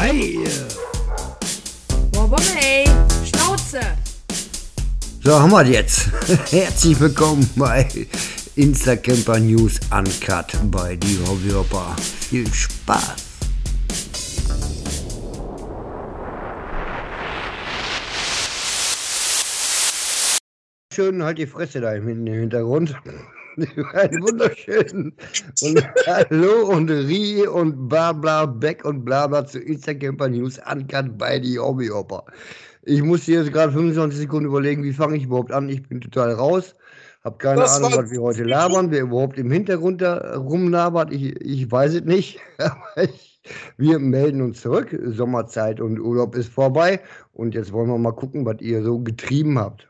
Hi! Wobomey, Schnauze! So, haben wir jetzt. Herzlich willkommen bei Instacamper News Uncut bei die Hobbyhopper. Viel Spaß! Schön, halt die Fresse da im Hintergrund. Ein wunderschönen und Hallo und Rie und bla bla Back und bla bla zu Instacamper News Uncut bei die Hobbyhopper. Ich muss hier jetzt gerade 25 Sekunden überlegen, wie fange ich überhaupt an. Ich bin total raus. Hab keine Das Ahnung, was wir heute labern, wer überhaupt im Hintergrund da rumlabert. Ich, ich weiß es nicht. Aber ich, wir melden uns zurück. Sommerzeit und Urlaub ist vorbei. Und jetzt wollen wir mal gucken, was ihr so getrieben habt.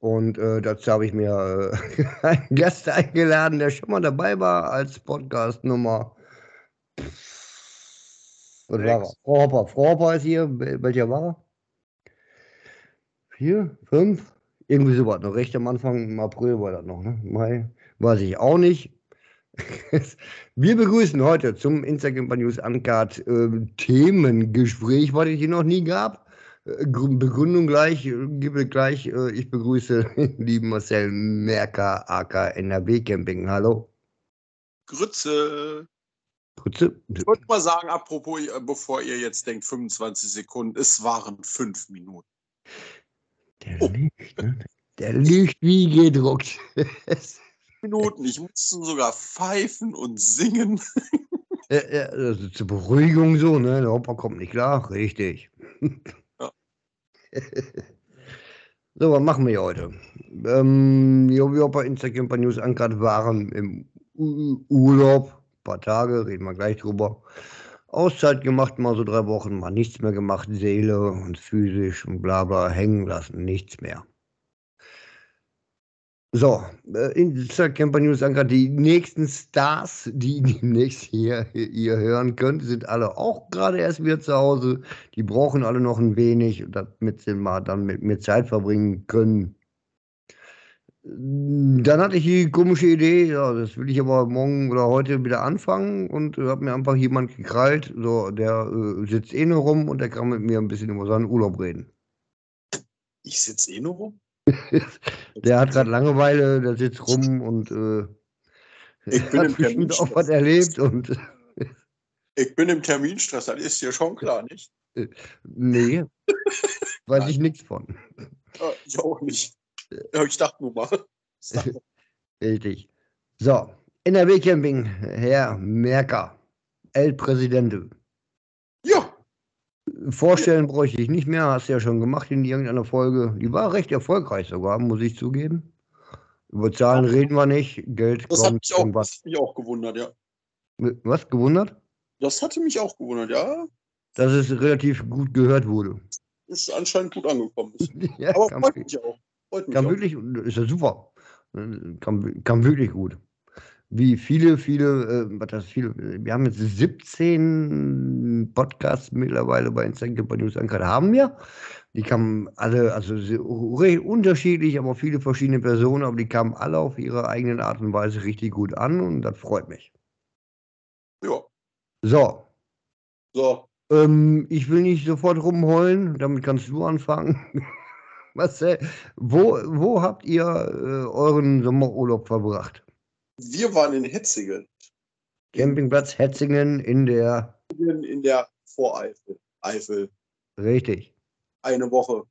Und äh, dazu habe ich mir äh, einen Gast eingeladen, der schon mal dabei war als Podcast Nummer. Was war er? Frau Hopper. Frau Hopper ist hier. Wel- Welcher war er? Vier? Fünf? Irgendwie sowas. Noch recht am Anfang im April war das noch, ne? Mai? Weiß ich auch nicht. Wir begrüßen heute zum Instagram News Uncut äh, Themengespräch, was es hier noch nie gab. Äh, Begründung gleich, äh, gebe gleich. Äh, ich begrüße den lieben Marcel Merker, AK NRW Camping. Hallo. Grütze. Grüße. Ich wollte mal sagen, apropos, bevor ihr jetzt denkt, 25 Sekunden, es waren fünf Minuten. Der Oh. liegt, ne? Der liegt wie gedruckt. Minuten. Ich musste sogar pfeifen und singen. Ja, ja, also zur Beruhigung so, ne? Der Opa kommt nicht klar, richtig. So, was machen wir heute? Ähm, die Hobbyhopper Instagram News Uncut waren im Urlaub, ein paar Tage, reden wir gleich drüber. Auszeit gemacht, mal so drei Wochen, mal nichts mehr gemacht, Seele und physisch und bla bla hängen lassen, nichts mehr. So, äh, Instacamper News Anker, die nächsten Stars, die demnächst hier ihr hören könnt, sind alle auch gerade erst wieder zu Hause. Die brauchen alle noch ein wenig, damit sie mal dann mit mir Zeit verbringen können. Dann hatte ich die komische Idee, ja, das will ich aber morgen oder heute wieder anfangen und äh, habe mir einfach jemand gekrallt, so, der äh, sitzt eh nur rum und der kann mit mir ein bisschen über seinen Urlaub reden. Ich sitze eh nur rum. Der hat gerade Langeweile, der sitzt rum und äh, Ich bin hat im bestimmt auch was erlebt und Ich bin im Terminstress, das ist dir schon klar, nicht? nee, weiß ich nichts von. Ja, ich auch nicht. Ja, ich dachte nur mal. Richtig. So, NRW Camping, Herr Merker, El Presidente. Vorstellen bräuchte ich nicht mehr, hast du ja schon gemacht in irgendeiner Folge. Die war recht erfolgreich sogar, muss ich zugeben. Über Zahlen reden wir nicht, Geld das hat kommt mich auch, das irgendwas. hat mich auch gewundert, ja. Was gewundert? Das hatte mich auch gewundert, ja. Dass es relativ gut gehört wurde. Ist anscheinend gut angekommen. Ist. ja, Aber kam, freut mich auch. Freut mich kam auch. wirklich, ist ja super. Kam, kam wirklich gut. Wie viele, viele, äh, was das viele, wir haben jetzt 17 Podcasts mittlerweile bei Instagram bei News Anker, haben wir. Die kamen alle, also recht unterschiedlich, aber viele verschiedene Personen, aber die kamen alle auf ihre eigenen Art und Weise richtig gut an und das freut mich. Ja. So, So, ähm, ich will nicht sofort rumheulen, damit kannst du anfangen. Marcel, wo, wo habt ihr äh, euren Sommerurlaub verbracht? Wir waren in Hetzingen. Campingplatz Hetzingen in der, in der Voreifel. Eifel. richtig, Eine Woche.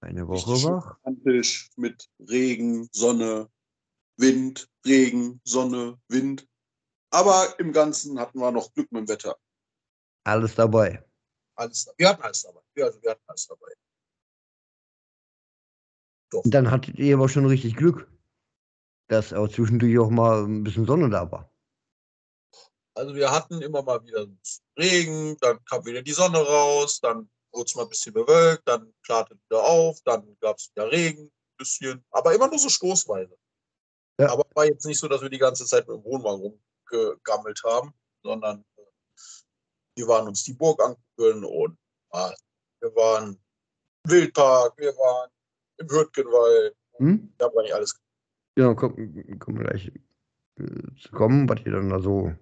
eine Richtig Woche schön wach. mit Regen, Sonne, Wind, Regen, Sonne, Wind. Aber im Ganzen hatten wir noch Glück mit dem Wetter. Alles dabei. Alles, wir hatten alles dabei. Ja, also wir hatten alles dabei. Doch. Dann hattet ihr aber schon richtig Glück, dass auch zwischendurch auch mal ein bisschen Sonne da war. Also wir hatten immer mal wieder Regen, dann kam wieder die Sonne raus, dann wurde es mal ein bisschen bewölkt, dann klarte wieder auf, dann gab es wieder Regen, ein bisschen, aber immer nur so stoßweise. Ja. Aber war jetzt nicht so, dass wir die ganze Zeit mit dem Wohnwagen rumgegammelt haben, sondern äh, wir waren uns die Burg angucken und ah, wir waren im Wildpark, wir waren im Hürtgenwald, Hm? da war nicht alles. Ja, kommen komm wir gleich äh, zu kommen, was ihr dann da so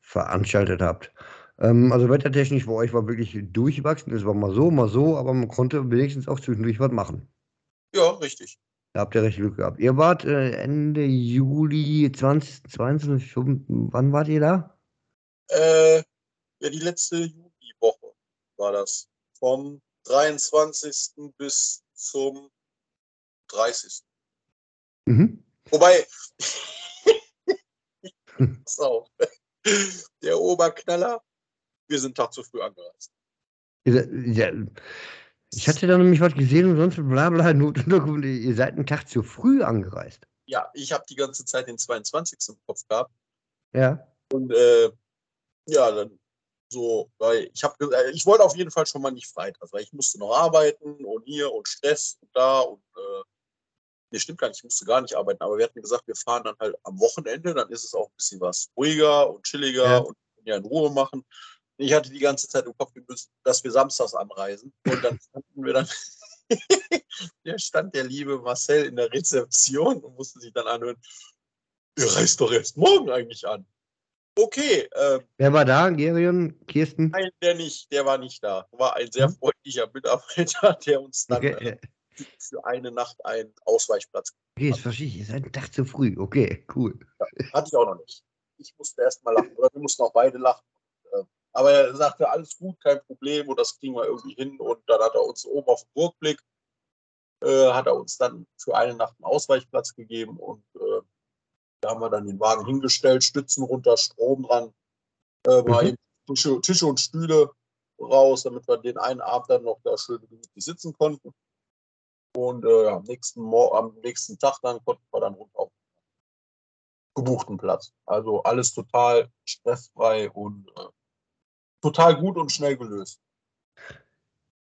veranstaltet habt. Ähm, also wettertechnisch bei euch war wirklich durchwachsen. Es war mal so, mal so, aber man konnte wenigstens auch zwischendurch was machen. Ja, richtig. Da habt ihr recht Glück gehabt. Ihr wart äh, Ende Juli 2022, wann wart ihr da? Äh, ja, die letzte Juliwoche war das. Vom 23. bis zum 30. Mhm. Wobei, pass auf, der Oberknaller, wir sind Tag zu früh angereist. Ja, ich hatte da nämlich was gesehen und sonst bla bla, Not ihr seid einen Tag zu früh angereist. Ja, ich habe die ganze Zeit den 22. im Kopf gehabt. Ja. Und äh, ja, dann so, weil ich habe ich wollte auf jeden Fall schon mal nicht freitags, weil ich musste noch arbeiten und hier und Stress und da und äh, nee, stimmt gar nicht, ich musste gar nicht arbeiten, aber wir hatten gesagt, wir fahren dann halt am Wochenende, dann ist es auch ein bisschen was ruhiger und chilliger Ja. und ja in Ruhe machen. Ich hatte die ganze Zeit im Kopf, dass wir samstags anreisen und dann standen wir dann, der stand der liebe Marcel in der Rezeption und musste sich dann anhören, ihr reist doch erst morgen eigentlich an. Okay, ähm, Wer war da? Gerion? Kirsten? Nein, der nicht, der war nicht da. War ein sehr Mhm. freundlicher Mitarbeiter, der uns dann Okay, äh, für eine Nacht einen Ausweichplatz okay, das verstehe ich. Seid einen Tag zu früh. Okay, cool. hatte ich auch noch nicht. Ich musste erst mal lachen, oder wir mussten auch beide lachen. Äh, Aber er sagte, alles gut, kein Problem und das kriegen wir irgendwie hin. Und dann hat er uns oben auf dem Burgblick, äh, hat er uns dann für eine Nacht einen Ausweichplatz gegeben und äh, da haben wir dann den Wagen hingestellt, Stützen runter, Strom dran, äh, Mhm. Tische, Tische und Stühle raus, damit wir den einen Abend dann noch da schön sitzen konnten. Und äh, am, nächsten Mor am nächsten Tag dann konnten wir dann runter auf den gebuchten Platz. Also alles total stressfrei und äh, total gut und schnell gelöst.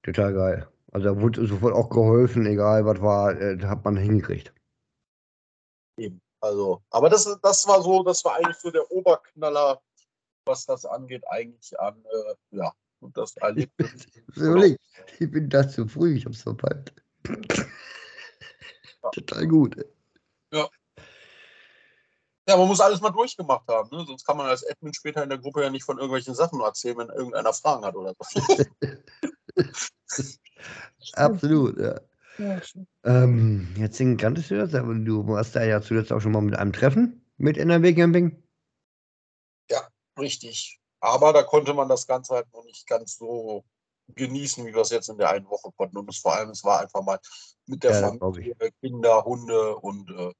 Total geil. Also da wurde sofort auch geholfen, egal was war, äh, hat man hingekriegt. Eben. Also, aber das, das war so, das war eigentlich so der Oberknaller, was das angeht, eigentlich an, äh, ja, und das Erlebnis. Überleg, ich bin da zu früh, ich hab's verpeilt. Total gut. Ja, man muss alles mal durchgemacht haben, ne? sonst kann man als Admin später in der Gruppe ja nicht von irgendwelchen Sachen erzählen, wenn irgendeiner Fragen hat oder so. Absolut, ja. Ähm, jetzt den kanntest du das, aber du warst da ja zuletzt auch schon mal mit einem Treffen mit NRW Camping. Richtig. Aber da konnte man das Ganze halt noch nicht ganz so genießen, wie wir es jetzt in der einen Woche konnten. Und es vor allem, es war einfach mal mit der Ja, Familie, Kinder, Hunde und äh,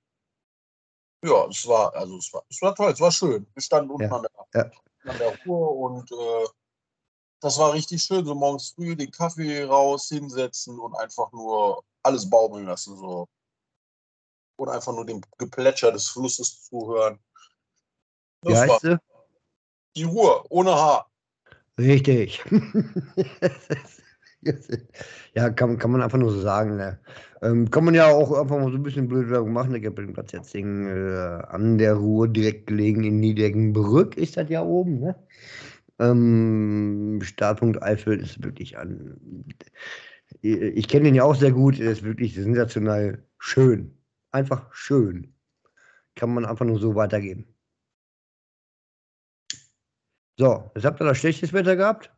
ja, es war, also es war, es war toll, es war schön. Wir standen unten Ja, an, der, ja. an der Ruhr und äh, das war richtig schön, so morgens früh den Kaffee raus, hinsetzen und einfach nur alles baumeln lassen. So. Und einfach nur dem Geplätscher des Flusses zuhören. Wie Das war heißt sie? die Ruhr, ohne Haar. Richtig. ja, kann, kann man einfach nur so sagen. Ne? Ähm, kann man ja auch einfach mal so ein bisschen blöd Werbung machen. Der Campingplatz jetzt äh, an der Ruhr direkt gelegen in Niedeckenbrück ist das ja oben. Ne? Ähm, Startpunkt Eifel ist wirklich an. Ich kenne den ja auch sehr gut. Er ist wirklich sensationell schön. Einfach schön. Kann man einfach nur so weitergeben. So, jetzt habt ihr das schlechtes Wetter gehabt.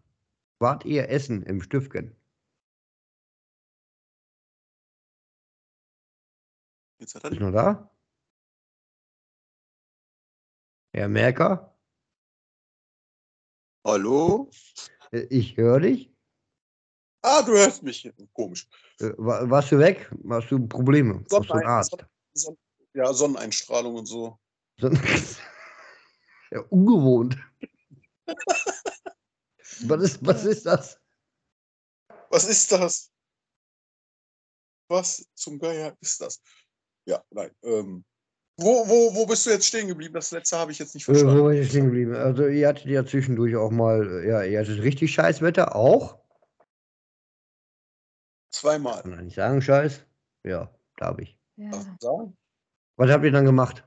Wart ihr essen im Stüffgen? Jetzt hat er Ist noch da? Herr Merker, Hallo? äh, ich höre dich. Ah, du hörst mich. Komisch. Äh, wa- Warst du weg? Hast du Probleme? Brauchst du einen Arzt? Son ja, Sonneneinstrahlung und so. Son- ja, ungewohnt. Was, ist, was ist das? Was ist das? Was zum Geier ist das? Ja, nein. Ähm, wo, wo, wo bist du jetzt stehen geblieben? Das letzte habe ich jetzt nicht Äh, wo verstanden. war ich stehen geblieben? Also ihr hattet ja zwischendurch auch mal, äh, ja, ihr hattet richtig scheiß Wetter, auch? Zweimal. Kann man nicht sagen, scheiß? Ja, darf ich. Darf Ja. ich sagen? Was habt ihr dann gemacht?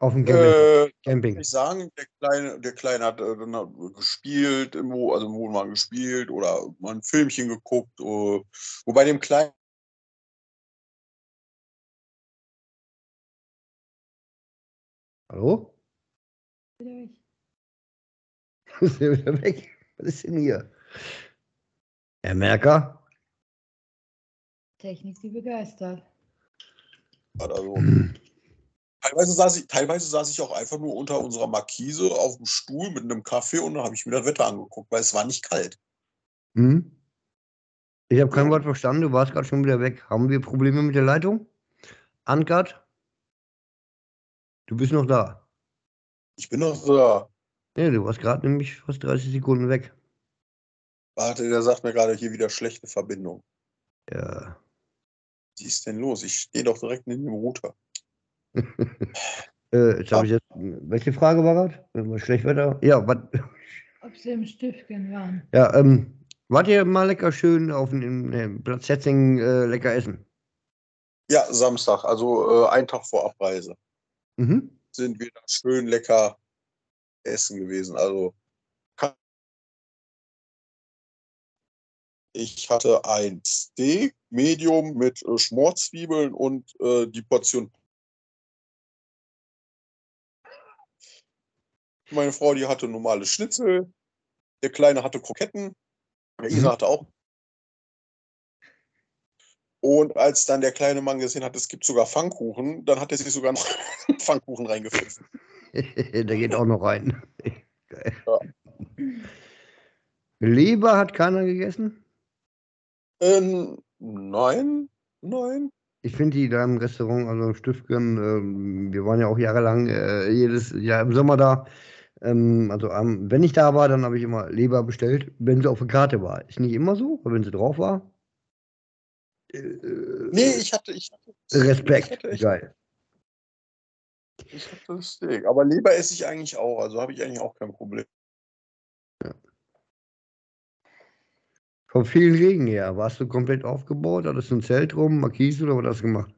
Auf dem Camping. Äh, Camping. kann ich sagen, der Kleine, der Kleine hat äh, dann hat gespielt, im Wo, also im Wohnwagen gespielt oder mal ein Filmchen geguckt. Äh, wobei dem Kleinen Hallo? Wieder weg. ist er wieder weg. Was ist denn hier? Herr Merker? Technik, die begeistert. Also, teilweise, saß ich, teilweise saß ich auch einfach nur unter unserer Markise auf dem Stuhl mit einem Kaffee und dann habe ich mir das Wetter angeguckt, weil es war nicht kalt. Hm? Ich habe kein Wort verstanden, du warst gerade schon wieder weg. Haben wir Probleme mit der Leitung? Ankert? Du bist noch da. Ich bin noch da. Ja, du warst gerade nämlich fast 30 Sekunden weg. Warte, der sagt mir gerade hier wieder schlechte Verbindung. Ja. Was ist denn los? Ich stehe doch direkt neben dem Router. Äh, jetzt habe ich jetzt. Welche Frage war gerade? Schlechtwetter? Ja, was? Ob sie im Stiftchen waren. Ja, ähm, wart ihr mal lecker schön auf dem Platz Setzing äh, lecker essen? Ja, Samstag, also äh, ein Tag vor Abreise, Mhm. sind wir da schön lecker essen gewesen. Also ich hatte ein Steak, Medium mit äh, Schmorzwiebeln und äh, die Portion. Meine Frau, die hatte normale Schnitzel. Der Kleine hatte Kroketten. Der Isa Mhm. hatte auch. Und als dann der kleine Mann gesehen hat, es gibt sogar Pfannkuchen, dann hat er sich sogar noch Pfannkuchen reingepfiffen. Der geht auch noch rein. Ja. Leber hat keiner gegessen? Ähm, nein, nein. Ich finde die da im Restaurant, also im Stiftgen, ähm, wir waren ja auch jahrelang äh, jedes Jahr im Sommer da. Ähm, also am- wenn ich da war, dann habe ich immer Leber bestellt, wenn sie auf der Karte war. Ist nicht immer so, aber wenn sie drauf war. Äh, Nee, ich hatte, ich hatte, Respekt, Ich hatte, echt, geil. ich hatte das Steak. Aber Leber esse ich eigentlich auch, also habe ich eigentlich auch kein Problem. Vom vielen Regen her, warst du komplett aufgebaut? Hattest du ein Zelt rum, Markise oder was hast du gemacht?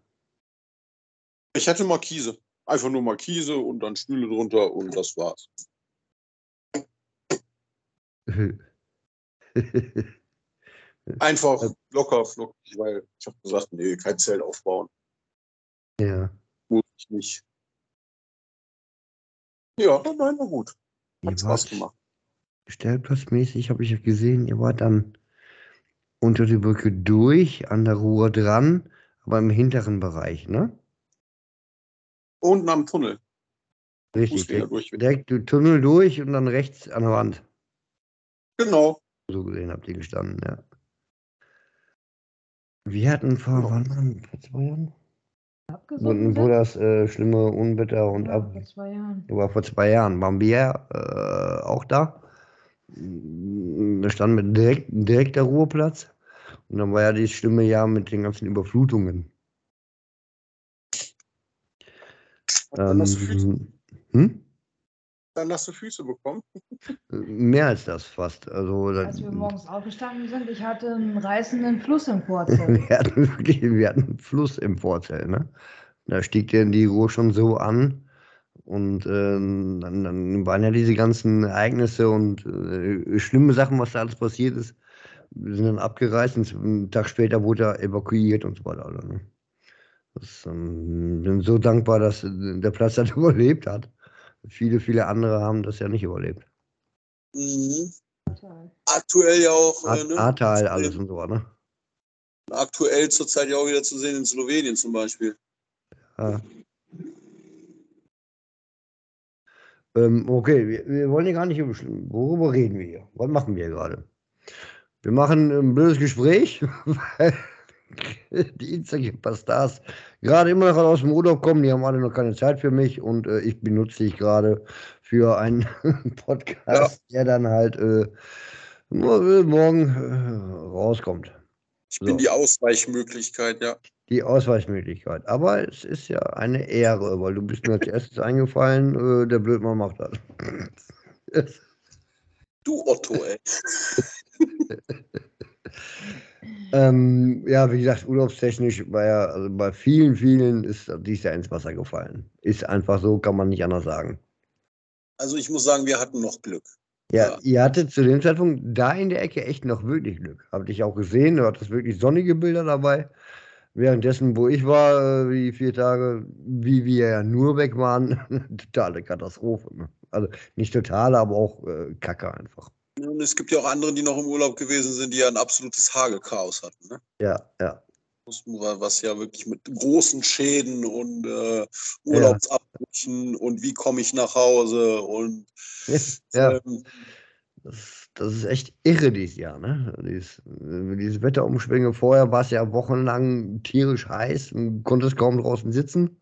Ich hatte Markise. Einfach nur Markise und dann Stühle drunter und das war's. Einfach locker, flockig, weil ich habe gesagt, nee, kein Zelt aufbauen. ja. Muss ich nicht. Ja, nein, war gut. Ihr Hat Spaß wart gemacht. stellplatzmäßig, habe ich ja gesehen, ihr wart dann unter die Brücke durch, an der Ruhr dran, aber im hinteren Bereich, ne? Und am Tunnel. Richtig, direkt, durch. direkt den Tunnel durch und dann rechts an der Wand. Genau. So gesehen habt ihr gestanden, ja. Wir hatten vor, Ja. wann, wann, vor zwei Jahren? Abgesoffen Wo, wo das äh, schlimme Unwetter und Ja, ab, vor zwei Jahren. war vor zwei Jahren, waren wir äh, auch da. Da standen wir direkt, direkt der Ruheplatz. Und dann war ja dieses schlimme Jahr mit den ganzen Überflutungen. Ähm, hm? Dann hast du Füße bekommen. Mehr als das fast. Also, Als wir morgens aufgestanden sind, ich hatte einen reißenden Fluss im Vorzelt. wir, hatten wirklich, wir hatten einen Fluss im Vorzelt. Ne? Da stieg der die Ruhr schon so an. Und ähm, dann, dann waren ja diese ganzen Ereignisse und äh, schlimme Sachen, was da alles passiert ist. Wir sind dann abgereist und einen Tag später wurde er evakuiert und so weiter. Also, ne? das, ähm, bin so dankbar, dass äh, der Platz das überlebt hat. Viele, viele andere haben das ja nicht überlebt. Mhm. Aktuell ja auch. Äh, ne? Ahrtal, alles und so. Ne? Aktuell zurzeit ja auch wieder zu sehen in Slowenien zum Beispiel. Ja. Ähm, okay, wir, wir wollen hier gar nicht über. Worüber reden wir hier? Was machen wir gerade? Wir machen ein blödes Gespräch, weil die Instagram-Stars gerade immer noch aus dem Urlaub kommen. Die haben alle noch keine Zeit für mich und äh, ich benutze dich gerade für einen Podcast, der dann halt äh, mo- morgen äh, rauskommt. Ich bin So. die Ausweichmöglichkeit, ja. Die Ausweichmöglichkeit. Aber es ist ja eine Ehre, weil du bist mir als erstes eingefallen, äh, der Blödmann macht das. Du Otto, ey. ähm, ja, wie gesagt, urlaubstechnisch war ja, also bei vielen, vielen ist dies Jahr ins Wasser gefallen. Ist einfach so, kann man nicht anders sagen. Also ich muss sagen, wir hatten noch Glück. Ja, Ja. ihr hattet zu dem Zeitpunkt da in der Ecke echt noch wirklich Glück. Habt ich auch gesehen, du hattest wirklich sonnige Bilder dabei. Währenddessen, wo ich war, äh, die vier Tage, wie wir ja nur weg waren, totale Katastrophe. Ne? Also nicht total, aber auch äh, Kacke einfach. Und es gibt ja auch andere, die noch im Urlaub gewesen sind, die ja ein absolutes Hagelchaos hatten. Ne? Ja, ja. Was ja wirklich mit großen Schäden und äh, Urlaubsabbrüchen und wie komme ich nach Hause und ja. Ähm, das, das, ist echt irre dieses Jahr, ne? Dieses, dieses Wetterumschwinge. Vorher war es ja wochenlang tierisch heiß und konntest kaum draußen sitzen.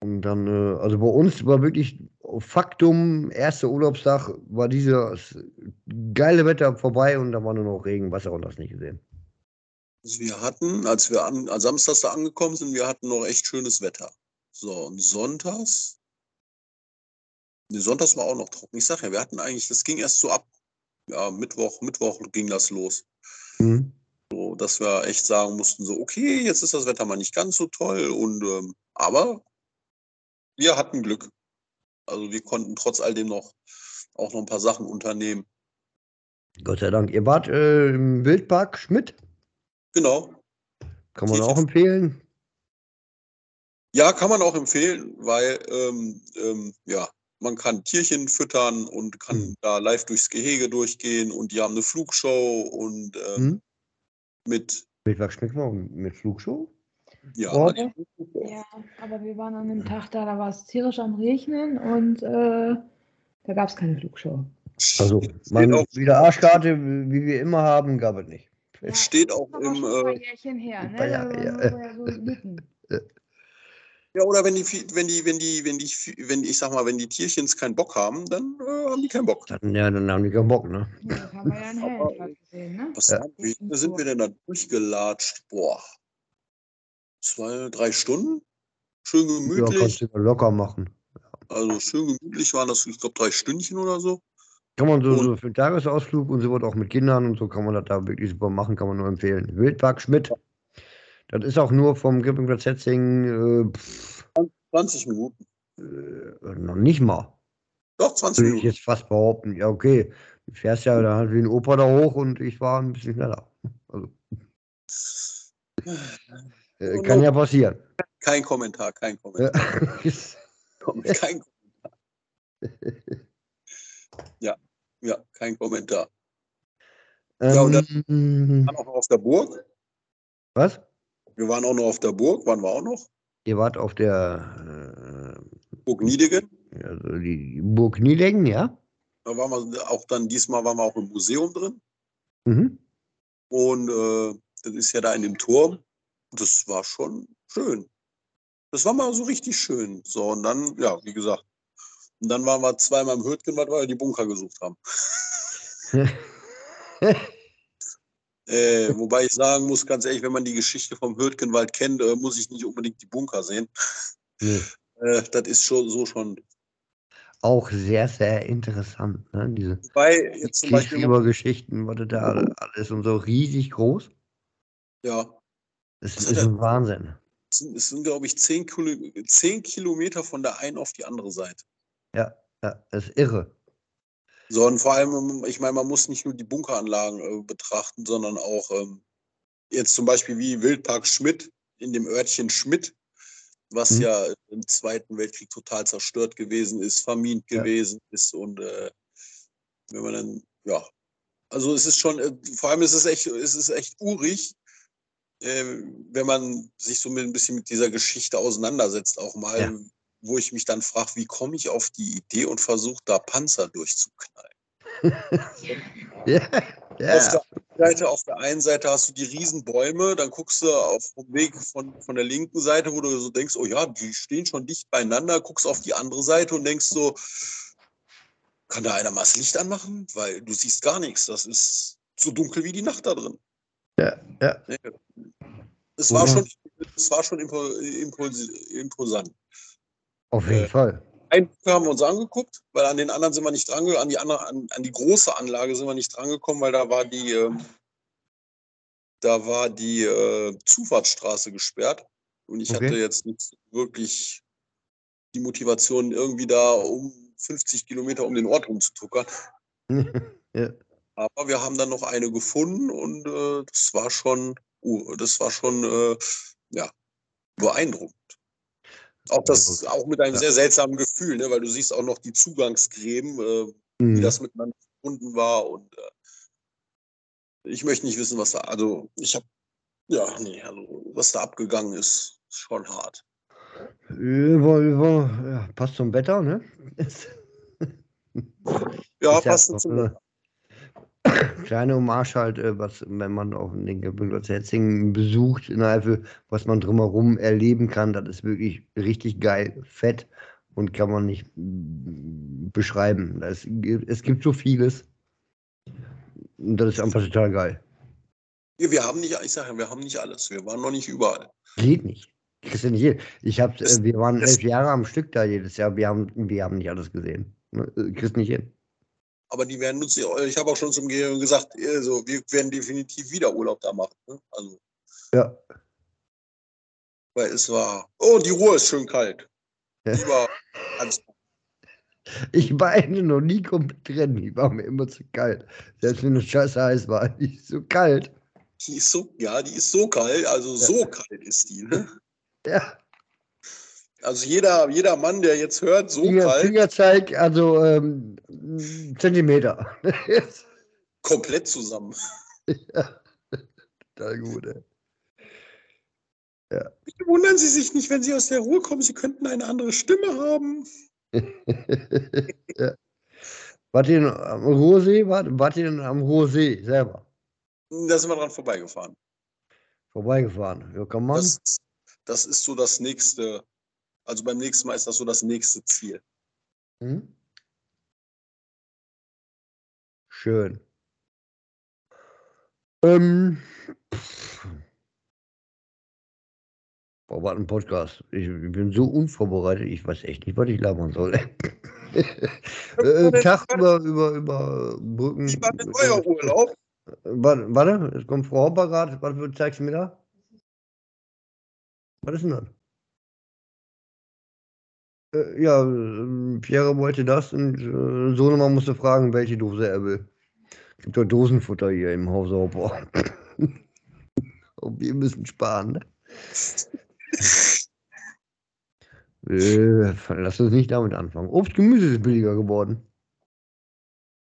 Und dann, äh, also bei uns war wirklich Faktum, erster Urlaubstag war dieses geile Wetter vorbei und da war nur noch Regen, Wasser und das nicht gesehen. Also wir hatten, als wir an, als Samstags da angekommen sind, wir hatten noch echt schönes Wetter. So, und sonntags, ne, sonntags war auch noch trocken. Ich sag ja, wir hatten eigentlich, das ging erst so ab, ja, Mittwoch, Mittwoch ging das los. Mhm. So, dass wir echt sagen mussten, so, okay, jetzt ist das Wetter mal nicht ganz so toll und, ähm, aber wir hatten Glück. Also wir konnten trotz all dem noch auch noch ein paar Sachen unternehmen. Gott sei Dank. Ihr wart äh, im Wildpark Schmidt? Genau. Kann man auch empfehlen? Ja, kann man auch empfehlen, weil ähm, ähm, ja, man kann Tierchen füttern und kann mhm. da live durchs Gehege durchgehen und die haben eine Flugshow und ähm, mhm. mit. Wildpark Schmidt mit Flugshow? Ja, ja, aber wir waren an dem Tag da, da war es tierisch am Regnen und äh, da gab es keine Flugshow. Also, man, wieder Arschkarte, wie wir immer haben, gab es nicht. Es ja, steht auch im. Äh, her, ne? Ja, ja, ja, oder wenn die, wenn die, wenn die, wenn die, wenn ich sag mal, wenn die Tierchens keinen Bock haben, dann äh, haben die keinen Bock. Dann, ja, dann haben die keinen Bock, ne? Ja, haben wir ja einen Hellen gesehen, ne? Was ja. sind wir denn da durchgelatscht? Boah zwei, drei Stunden. Schön gemütlich. Ja, kannst du locker machen. Also schön gemütlich waren das, ich glaube, drei Stündchen oder so. Kann man so, so für einen Tagesausflug und so wird auch mit Kindern und so kann man das da wirklich super machen, kann man nur empfehlen. Wildpark Schmidt. Das ist auch nur vom Campingplatz Hetzing äh, 20 Minuten. Äh, noch nicht mal. Doch, 20 Minuten. Würde ich jetzt fast behaupten. Ja, okay. Du fährst ja da halt wie ein Opa da hoch und ich war ein bisschen schneller. Also. Äh, kann ja passieren. Kein Kommentar, kein Kommentar. kein Kommentar. ja, ja, kein Kommentar. Ähm, ja, und dann ähm, waren auch noch auf der Burg. Was? Wir waren auch noch auf der Burg, waren wir auch noch? Ihr wart auf der äh, Burg Niedegen. Also die Burg Niedegen, ja. Da waren wir auch dann, diesmal waren wir auch im Museum drin. Mhm. Und äh, das ist ja da in dem Turm das war schon schön. Das war mal so richtig schön. So, und dann, ja, wie gesagt, und dann waren wir zweimal im Hürtgenwald, weil wir die Bunker gesucht haben. äh, wobei ich sagen muss, ganz ehrlich, wenn man die Geschichte vom Hürtgenwald kennt, äh, muss ich nicht unbedingt die Bunker sehen. Nee. Äh, das ist schon so schon. Auch sehr, sehr interessant, ne? Diese Wobei, jetzt zum Beispiel. Geschichten, was da alles und so riesig groß. Ja. Das, das ist ein Wahnsinn. Es sind, sind glaube ich, zehn, Kilo, zehn Kilometer von der einen auf die andere Seite. Ja, ja, das ist irre. So, und vor allem, ich meine, man muss nicht nur die Bunkeranlagen äh, betrachten, sondern auch ähm, jetzt zum Beispiel wie Wildpark Schmidt in dem Örtchen Schmidt, was mhm. ja im Zweiten Weltkrieg total zerstört gewesen ist, vermint ja. gewesen ist. Und äh, wenn man dann, ja, also es ist schon, äh, vor allem ist es echt, es ist echt urig, wenn man sich so ein bisschen mit dieser Geschichte auseinandersetzt, auch mal, ja. wo ich mich dann frage, wie komme ich auf die Idee und versuche da Panzer durchzuknallen. ja, ja. Auf, der Seite, auf der einen Seite hast du die Riesenbäume, dann guckst du auf dem Weg von, von der linken Seite, wo du so denkst, oh ja, die stehen schon dicht beieinander, guckst auf die andere Seite und denkst so, kann da einer mal das Licht anmachen? Weil du siehst gar nichts. Das ist so dunkel wie die Nacht da drin. Ja, ja. Es war, schon, es war schon imposant. Auf jeden äh, Fall. Einen haben wir uns angeguckt, weil an den anderen sind wir nicht dran an die andere, an, an die große Anlage sind wir nicht drangekommen, weil da war die, äh, da war die äh, Zufahrtsstraße gesperrt. Und ich okay. hatte jetzt nicht wirklich die Motivation, irgendwie da um 50 Kilometer um den Ort rumzutuckern. ja. Aber wir haben dann noch eine gefunden und äh, das war schon, uh, das war schon äh, ja, beeindruckend. Auch das, auch mit einem Ja. sehr seltsamen Gefühl, ne? weil du siehst auch noch die Zugangsgräben, äh, wie Mhm. das miteinander verbunden war und äh, ich möchte nicht wissen, was da, also ich habe, ja, nee, also was da abgegangen ist, ist schon hart. Über, über, ja, passt zum Wetter, ne? Ja, passt zum äh, kleine Hommage halt, äh, was, wenn man auch den Campingplatz Hetzingen besucht in Eifel, was man drumherum erleben kann, das ist wirklich richtig geil, fett und kann man nicht mm, beschreiben. Es, gibt- es gibt so vieles und das ist einfach total geil. Ja, wir haben nicht, ich sage wir haben nicht alles. Wir waren noch nicht überall. Geht nicht. Kriegst du nicht hin. Ich hab, Das- äh, wir waren das- elf Jahre am Stück da jedes Jahr. Wir haben, wir haben nicht alles gesehen. Ne? Äh, Kriegst nicht hin. Aber die werden uns, ich habe auch schon zum Gehirn gesagt, also, wir werden definitiv wieder Urlaub da machen. Ne? Also, Ja. weil es war, oh, die Ruhe ist schön kalt. Ja. Die war ganz Ich war eigentlich noch nie komplett drin. Die war mir immer zu kalt. Selbst wenn es scheiße heiß war, die ist so kalt. Die ist so, ja, die ist so kalt, also so kalt ist die. Ne? Ja. Also jeder, jeder Mann, der jetzt hört, so Finger, kalt, Fingerzeig, also ähm, Zentimeter. komplett zusammen. ja. Total gut, ey. Bitte wundern Sie sich nicht, wenn Sie aus der Ruhe kommen, Sie könnten eine andere Stimme haben. ja. Wart ihr am Ruhrsee? Wart, wart ihr denn am Ruhrsee selber? Da sind wir dran vorbeigefahren. Vorbeigefahren. Ja, kann man. Das, das ist so das nächste, also beim nächsten Mal ist das so das nächste Ziel. Hm? Schön. Ähm. Boah, was ein Podcast. Ich, ich bin so unvorbereitet, ich weiß echt nicht, was ich labern soll. äh, Tag über, über, über Brücken. Wie war denn euer Urlaub? Warte, warte, es kommt Frau Hopper gerade. Was zeigst du mir da? Was ist denn das? Äh, ja, äh, Pierre wollte das und äh, Sohnemann musste fragen, welche Dose er will. Gibt doch Dosenfutter hier im Haus Hopper. Und wir müssen sparen, ne? äh, lass uns nicht damit anfangen. Obst, Gemüse ist billiger geworden.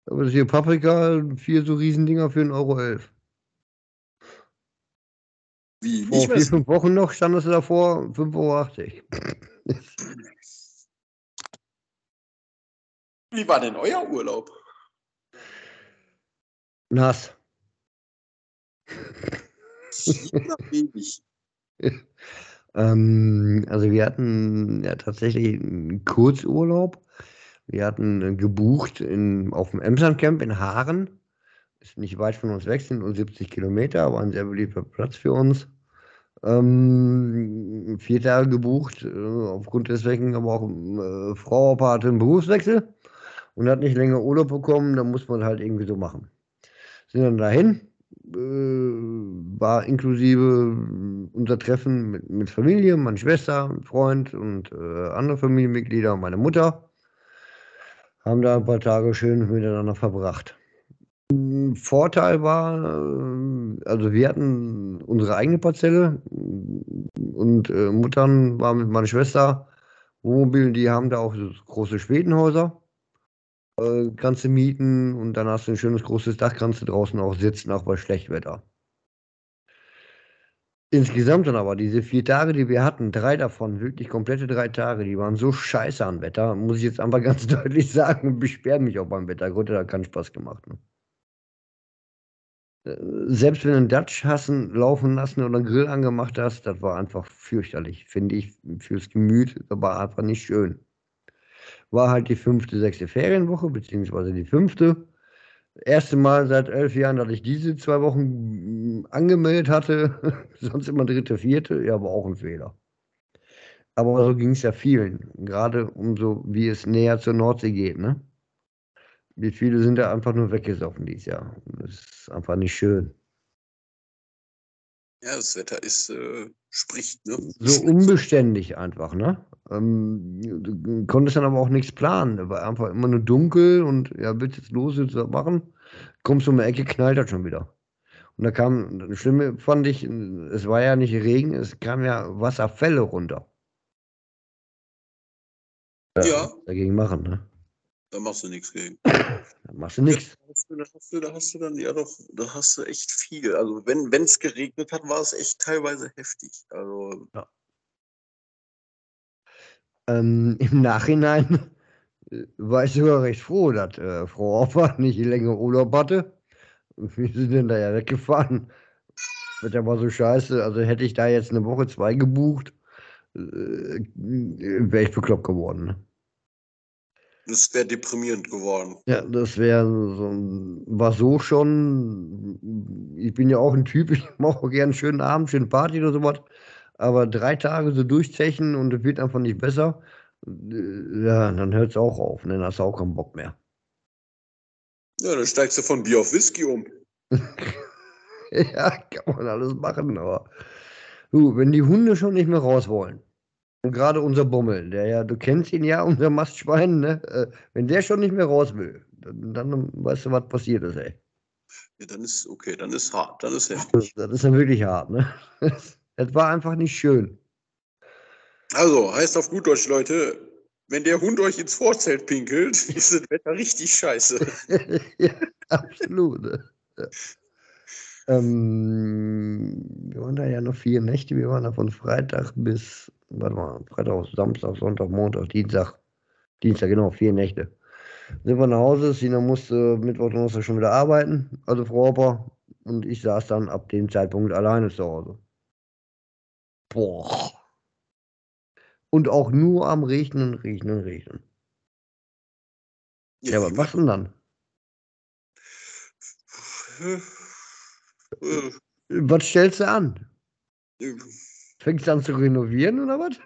Aber das hier Paprika, vier so Riesendinger für 1,11 Euro. Wie? Vor mehr vier, fünf Wochen noch stand es davor 5,80 Euro. Wie war denn euer Urlaub? Nass. Wenig? Ähm, also wir hatten ja tatsächlich einen Kurzurlaub. Wir hatten äh, gebucht in, auf dem Emsland-Camp in Haaren. Ist nicht weit von uns weg, sind nur 70 Kilometer, war ein sehr beliebter Platz für uns. Ähm, vier Tage gebucht, äh, aufgrund deswegen aber auch äh, Frau Opa hatte einen Berufswechsel und hat nicht länger Urlaub bekommen, da muss man halt irgendwie so machen. Sind dann dahin, äh, war inklusive äh, unser Treffen mit, mit Familie, meine Schwester, Freund und äh, andere Familienmitglieder meine Mutter. Haben da ein paar Tage schön miteinander verbracht. Vorteil war, äh, also wir hatten unsere eigene Parzelle und äh, Muttern war mit meiner Schwester Wohnmobil, die haben da auch große Schwedenhäuser. Äh, kannst du mieten und dann hast du ein schönes großes Dach, kannst du draußen auch sitzen, auch bei Schlechtwetter. Insgesamt dann aber, diese vier Tage, die wir hatten, drei davon, wirklich komplette drei Tage, die waren so scheiße an Wetter, muss ich jetzt einfach ganz deutlich sagen und beschwere mich auch beim Wetter. Gott, das hat keinen Spaß gemacht. Ne? Äh, Selbst wenn du einen Dutch hast laufen lassen oder einen Grill angemacht hast, das war einfach fürchterlich, finde ich, fürs Gemüt, war einfach nicht schön. War halt die fünfte, sechste Ferienwoche, beziehungsweise die fünfte. Erste Mal seit elf Jahren, dass ich diese zwei Wochen mm, angemeldet hatte, sonst immer dritte, vierte, ja, aber auch ein Fehler. Aber so ging es ja vielen, gerade umso wie es näher zur Nordsee geht, ne? Wie viele sind da einfach nur weggesoffen dieses Jahr. Das ist einfach nicht schön. Ja, das Wetter ist, äh, spricht, ne? So unbeständig einfach, ne? Ähm, du konntest dann aber auch nichts planen. War einfach immer nur dunkel und ja, willst jetzt los, willst du machen? Kommst du um die Ecke, knallt das schon wieder. Und da kam, das Schlimme fand ich, es war ja nicht Regen, es kam ja Wasserfälle runter. Ja. Dagegen machen, ne? Da machst du nichts gegen. Da machst du nichts. Da hast du, da hast du, da hast du dann ja doch, da hast du echt viel. Also wenn wenn es geregnet hat, war es echt teilweise heftig. Also Ähm, Im Nachhinein äh, war ich sogar recht froh, dass äh, Frau Opfer nicht länger Urlaub hatte. Wir sind denn da ja weggefahren. Das Wetter war so scheiße. Also hätte ich da jetzt eine Woche, zwei gebucht, äh, wäre ich bekloppt geworden. Ne? Das wäre deprimierend geworden. Ja, das wäre so, war so schon. Ich bin ja auch ein Typ, ich mache auch gerne einen schönen Abend, schöne Party oder sowas. Aber drei Tage so durchzechen und es wird einfach nicht besser. äh, Ja, dann hört es auch auf. Ne? Dann hast du auch keinen Bock mehr. Ja, dann steigst du von Bier auf Whisky um. ja, kann man alles machen, aber. Du, wenn die Hunde schon nicht mehr raus wollen. Und gerade unser Bummel, der ja, du kennst ihn ja, unser Mastschwein, ne? Äh, Wenn der schon nicht mehr raus will, dann, dann weißt du, was passiert ist, ey. Ja, dann ist okay, dann ist hart, dann ist heftig. Das, das ist dann wirklich hart, ne? Es war einfach nicht schön. Also, heißt auf gut Deutsch, Leute, wenn der Hund euch ins Vorzelt pinkelt, ist das Wetter richtig scheiße. ja, absolut. ne? Ja. Ähm, wir waren da ja noch vier Nächte. Wir waren da von Freitag bis, warte mal, Freitag, Samstag, Sonntag, Montag, Dienstag. Dienstag, genau, vier Nächte. Sind wir nach Hause, Sina musste Mittwoch, Donnerstag schon wieder arbeiten, also Frau Hopper. Und ich saß dann ab dem Zeitpunkt alleine zu Hause. Boah. Und auch nur am Regnen, Regnen, Regnen. Ja, was machst du denn dann? Äh, Was stellst du an? äh, Fängst du an zu renovieren oder was?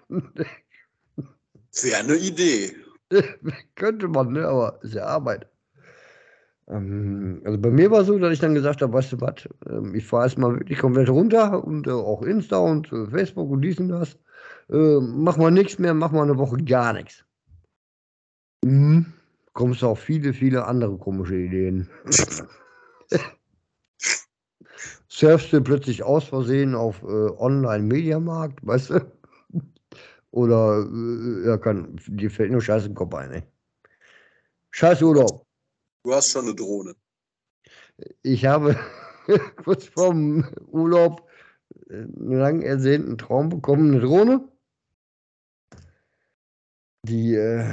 Wäre eine Idee. Könnte man, ne? aber ist ja Arbeit. Ähm, also bei mir war es so, dass ich dann gesagt habe, weißt du was, ähm, ich fahre erstmal wirklich komplett runter und äh, auch Insta und äh, Facebook und dies und das. Äh, mach mal nichts mehr, mach mal eine Woche gar nichts. Mhm. Kommst du auf viele, viele andere komische Ideen. Surfst du plötzlich aus Versehen auf äh, Online-Mediamarkt, weißt du? Oder, äh, ja, kann, dir fällt nur Scheiß im Kopf ein, ey. Scheiß Urlaub. Du hast schon eine Drohne. Ich habe kurz vorm Urlaub äh, einen lang ersehnten Traum bekommen, eine Drohne. Die äh,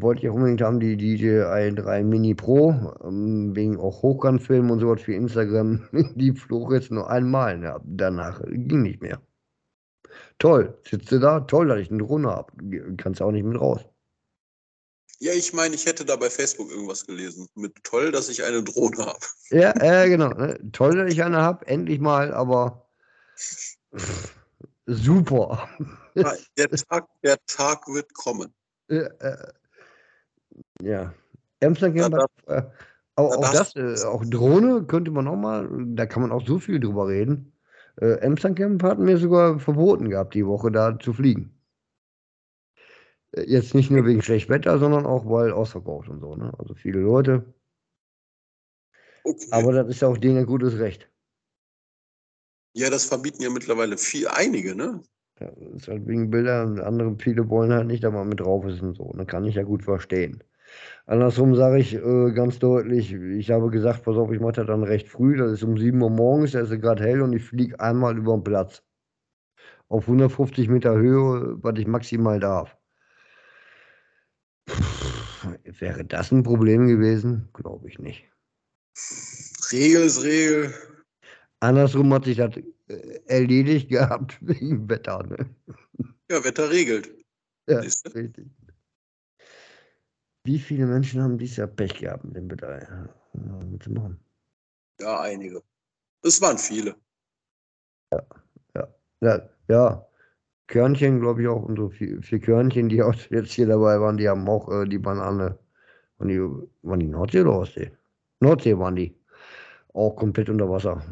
wollte ich auch unbedingt haben, die DJI 3 Mini Pro, ähm, wegen auch Hochkantfilmen und sowas für Instagram. Die flog jetzt nur einmal, ja, danach ging nicht mehr. Toll, sitzt du da? Toll, dass ich eine Drohne habe. Kannst auch nicht mit raus. Ja, ich meine, ich hätte da bei Facebook irgendwas gelesen. Mit toll, dass ich eine Drohne habe. Ja, äh, genau. Ne? Toll, dass ich eine habe, endlich mal, aber pff, super. Der Tag, der Tag wird kommen. Äh, äh, ja. Amsterdam, Da äh, auch, da auch das, äh, auch Drohne könnte man auch mal, da kann man auch so viel drüber reden. Äh, Amsterdam hat mir sogar verboten gehabt, die Woche da zu fliegen. Äh, Jetzt nicht nur wegen schlecht Wetter, sondern auch weil ausverkauft und so. Ne? Also viele Leute. Okay. Aber das ist ja auch denen ein gutes Recht. Ja, das verbieten ja mittlerweile viel, einige, ne? Ja, das ist halt wegen Bildern und andere, viele wollen halt nicht, dass man mit drauf ist und so. Das kann ich ja gut verstehen. Andersrum sage ich äh, ganz deutlich, ich habe gesagt, pass auf, ich mache das dann recht früh, das ist um 7 Uhr morgens, da ist es gerade hell und ich fliege einmal über den Platz. Auf 150 Meter Höhe, was ich maximal darf. Pff, wäre das ein Problem gewesen? Glaube ich nicht. Regel ist Regel. Andersrum hat sich das äh, erledigt gehabt wegen Wetter. Ne? Ja, Wetter regelt. Ja, Siehste? richtig. Wie viele Menschen haben dieses Jahr Pech gehabt mit dem Wetter? Ja? Ja, einige. Es waren viele. Ja, ja. Körnchen, glaube ich auch, unsere vier, vier Körnchen, die auch jetzt hier dabei waren, die haben auch, äh, die alle, waren die, waren die Nordsee oder Ostsee? Nordsee waren die. Auch komplett unter Wasser.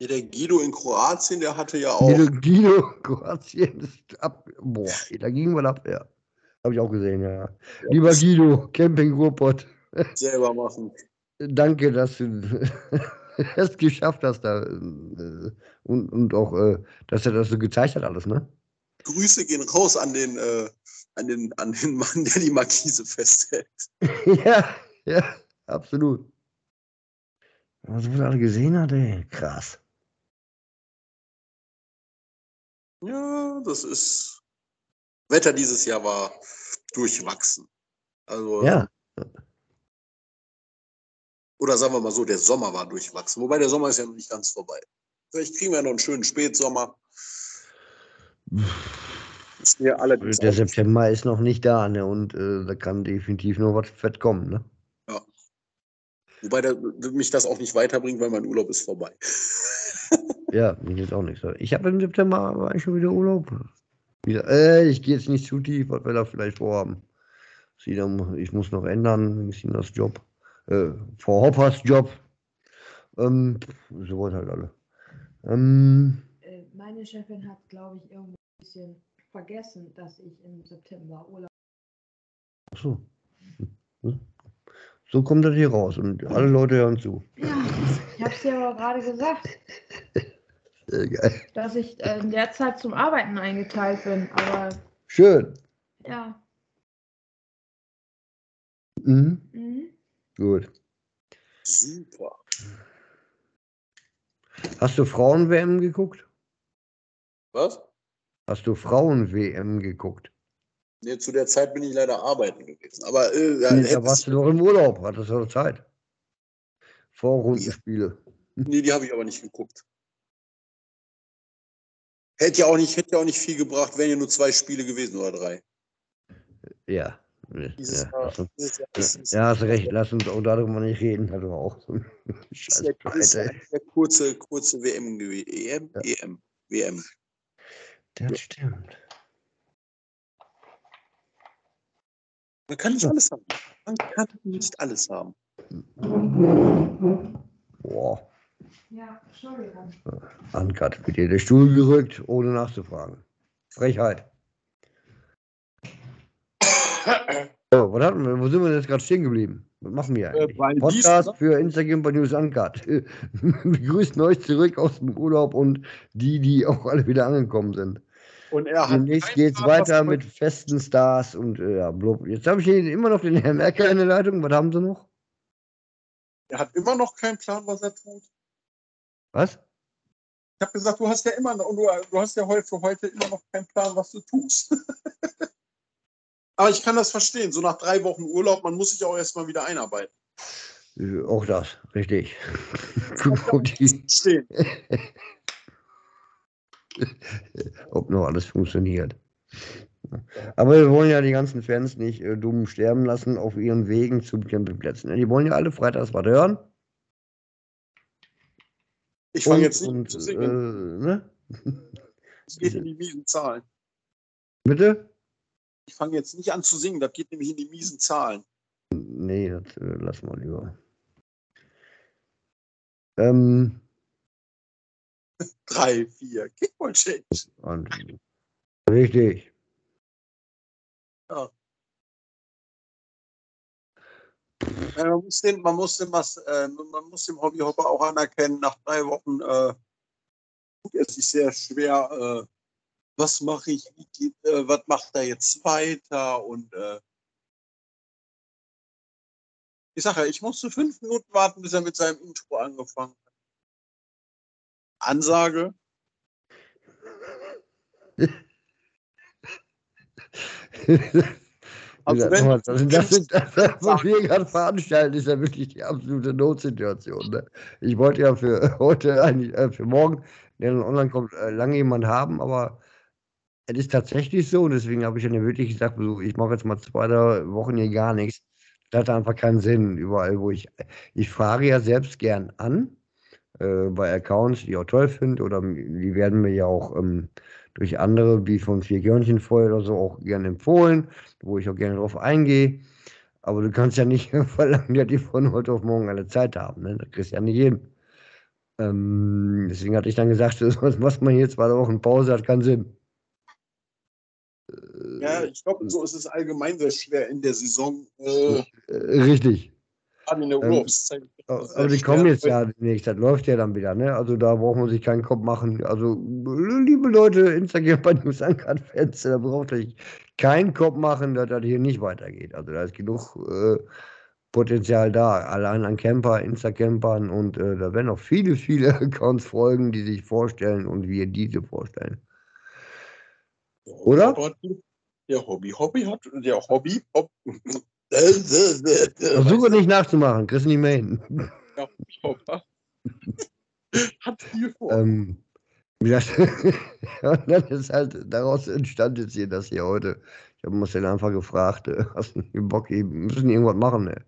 Ja, der Guido in Kroatien, der hatte ja auch. Guido, Guido, Kroatien ist ab. Boah, da ging was ab, ja. Habe ich auch gesehen, ja. Lieber Guido, Camping Ruhrpott, selber machen. danke, dass du es geschafft hast da. äh, Und, und auch, äh, dass er das so gezeigt hat, alles, ne? Grüße gehen raus an den, äh, an den, an den Mann, der die Markise festhält. ja, ja, absolut. Was man alle gesehen hat, ey, krass. Ja, das ist. Wetter dieses Jahr war durchwachsen. Also, Ja, oder sagen wir mal so, der Sommer war durchwachsen. Wobei der Sommer ist ja noch nicht ganz vorbei. Vielleicht kriegen wir noch einen schönen Spätsommer. Allerdings der September ist noch nicht da, ne? Und äh, da kann definitiv noch was fett kommen, ne? Wobei der, mich das auch nicht weiterbringt, weil mein Urlaub ist vorbei. Ja, mir jetzt auch nicht so. Ich habe im September aber eigentlich schon wieder Urlaub. Wieder, äh, ich gehe jetzt nicht zu tief, was wir da vielleicht vorhaben. Dann, ich muss noch ändern, das Job? Äh, Frau Hoppers Job. Ähm, so wollen halt alle. Ähm, Äh, Meine Chefin hat, glaube ich, irgendwo ein bisschen vergessen, dass ich im September Urlaub ach so. Hm. So kommt das hier raus und alle Leute hören zu. Ja, ich habe es dir aber gerade gesagt, Sehr geil. dass ich äh, in der Zeit zum Arbeiten eingeteilt bin. Aber Schön. ja, Mhm. mhm. Gut. Super. Hast du Frauen-WM geguckt? Was? Hast du Frauen-WM geguckt? Nee, zu der Zeit bin ich leider arbeiten gewesen. Aber äh, Nee, da warst du doch im Urlaub, hattest du doch Zeit. Vorrundenspiele. nee, die habe ich aber nicht geguckt. Hätte ja auch nicht, hätte ja auch nicht viel gebracht, wären ja nur zwei Spiele gewesen oder drei. Ja. Dieses Ja, Jahr, dieses ja, ist, ist, ja, hast recht, lass uns auch darüber nicht reden, hat aber auch so ist, scheiß eine kurze, kurze WM gewesen. EM? Ja. EM. WM. Das stimmt. Man kann nicht alles haben. Man kann nicht alles haben. Boah, ja, Entschuldigung. Uncut, wird dir der Stuhl gerückt, ohne nachzufragen. Frechheit. So, was hatten wir, wo sind wir jetzt gerade stehen geblieben? Was machen wir eigentlich? bei Podcast für Instagram bei News Uncut. Wir begrüßen euch zurück aus dem Urlaub und die, die auch alle wieder angekommen sind. Und er hat. Demnächst Plan, was weiter er mit festen Stars und äh, ja, blub. Jetzt habe ich hier immer noch den Herrn Merkel in der Leitung. Was haben sie noch? Er hat immer noch keinen Plan, was er tut. Was? Ich habe gesagt, du hast ja immer noch, und du, du hast ja heute für heute immer noch keinen Plan, was du tust. Aber ich kann das verstehen. So nach drei Wochen Urlaub, man muss sich auch erstmal wieder einarbeiten. Äh, auch das, richtig. Stehen. ob noch alles funktioniert. Aber wir wollen ja die ganzen Fans nicht äh, dumm sterben lassen auf ihren Wegen zu Campingplätzen. Die wollen ja alle freitags was hören. Ich fange jetzt nicht an und, zu äh, singen. ne? Es geht in die miesen Zahlen. Bitte? Ich fange jetzt nicht an zu singen, das geht nämlich in die miesen Zahlen. Nee, das äh, lassen wir lieber. Ähm, Drei, vier. Kickball Change. und, richtig. Äh, Man muss, den, man, muss dem was, äh, man muss dem Hobbyhopper auch anerkennen, nach drei Wochen äh, tut es sich sehr schwer, äh, was mache ich, geht, äh, was macht er jetzt weiter und äh, ich sage ja, ich musste fünf Minuten warten, bis er mit seinem Intro angefangen hat. Ansage, das, wenn- das, das, das, was wir gerade veranstalten, ist ja wirklich die absolute Notsituation. Ne? Ich wollte ja für heute, eigentlich äh, für morgen, der dann online kommt, äh, lange jemand haben, aber es ist tatsächlich so. Und deswegen habe ich dann ja wirklich gesagt, so, ich mache jetzt mal zwei, drei Wochen hier gar nichts. Das hat einfach keinen Sinn. Überall, wo ich. Ich frage ja selbst gern an äh, bei Accounts, die ich auch toll finde, oder die werden mir ja auch ähm, durch andere, wie von Vier Körnchen voll oder so, auch gerne empfohlen, wo ich auch gerne drauf eingehe. Aber du kannst ja nicht verlangen, dass die von heute auf morgen alle Zeit haben. Ne? Das kriegst du ja nicht hin. Ähm, deswegen hatte ich dann gesagt, was macht man hier zwei Wochen Pause, hat keinen Sinn. Ja, ich glaube, so ist es allgemein sehr schwer in der Saison, äh, richtig. In der Ähm, Aber aber sehr die kommen jetzt ja demnächst, das läuft ja dann wieder, ne? Also da braucht man sich keinen Kopf machen. Also, liebe Leute, Instagram bei News Uncut Fans, da braucht euch keinen Kopf machen, dass das hier nicht weitergeht. Also da ist genug äh, Potenzial da. Allein an Camper, Insta-Campern und äh, da werden noch viele, viele Accounts folgen, die sich vorstellen und wir diese vorstellen. Oder? Der Hobby, Hobby hat, der Hobby, Hob Versuche nicht nachzumachen, kriegst nicht mehr hin. Ja, hat viel vor. Ähm, das, und dann ist halt, daraus entstand jetzt hier das hier heute. Ich habe Marcel einfach gefragt, äh, hast du Bock, wir müssen irgendwas machen, ne?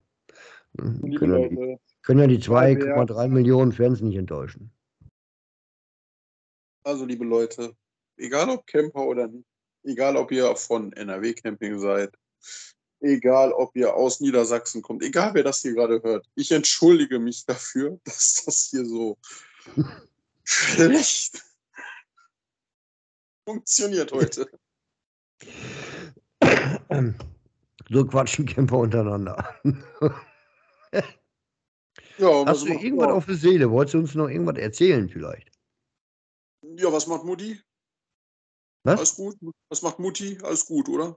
Liebe Können ja die, Leute, können ja die Weil 2,3 Millionen Fans nicht enttäuschen. also liebe Leute, egal ob Camper oder nicht, egal ob ihr von NRW Camping seid, egal ob ihr aus Niedersachsen kommt, egal wer das hier gerade hört, ich entschuldige mich dafür, dass das hier so schlecht funktioniert heute. So quatschen Camper untereinander. Ja, Hast du irgendwas auf der Seele? Wolltest du uns noch irgendwas erzählen vielleicht? Ja, was macht Mutti? Was? Alles gut? Was macht Mutti? Alles gut, oder?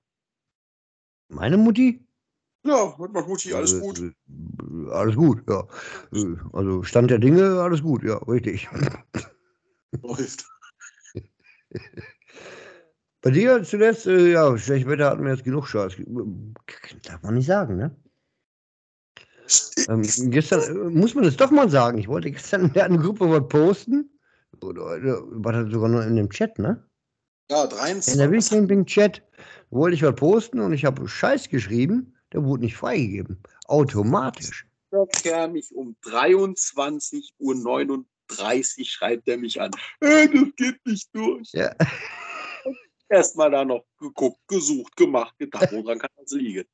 Meine Mutti? Ja, was macht Mutti? Alles Äh, gut. äh, Alles gut, ja. Äh, Also Stand der Dinge, alles gut, ja, richtig. Läuft. Bei dir zuletzt, äh, ja, schlecht Wetter hatten wir jetzt genug Scheiß. Darf man nicht sagen, ne? Ähm, gestern, äh, muss man es doch mal sagen, ich wollte gestern in einer Gruppe was posten. Oder, oder war das sogar noch in dem Chat, ne? Ja, In der 23. Wildcamping-Chat wollte ich was posten und ich habe Scheiß geschrieben, der wurde nicht freigegeben. Automatisch. Der mich um 23.39 Uhr schreibt er mich an. Äh, das geht nicht durch. Ja. Erstmal da noch geguckt, gesucht, gemacht, gedacht, woran kann das liegen?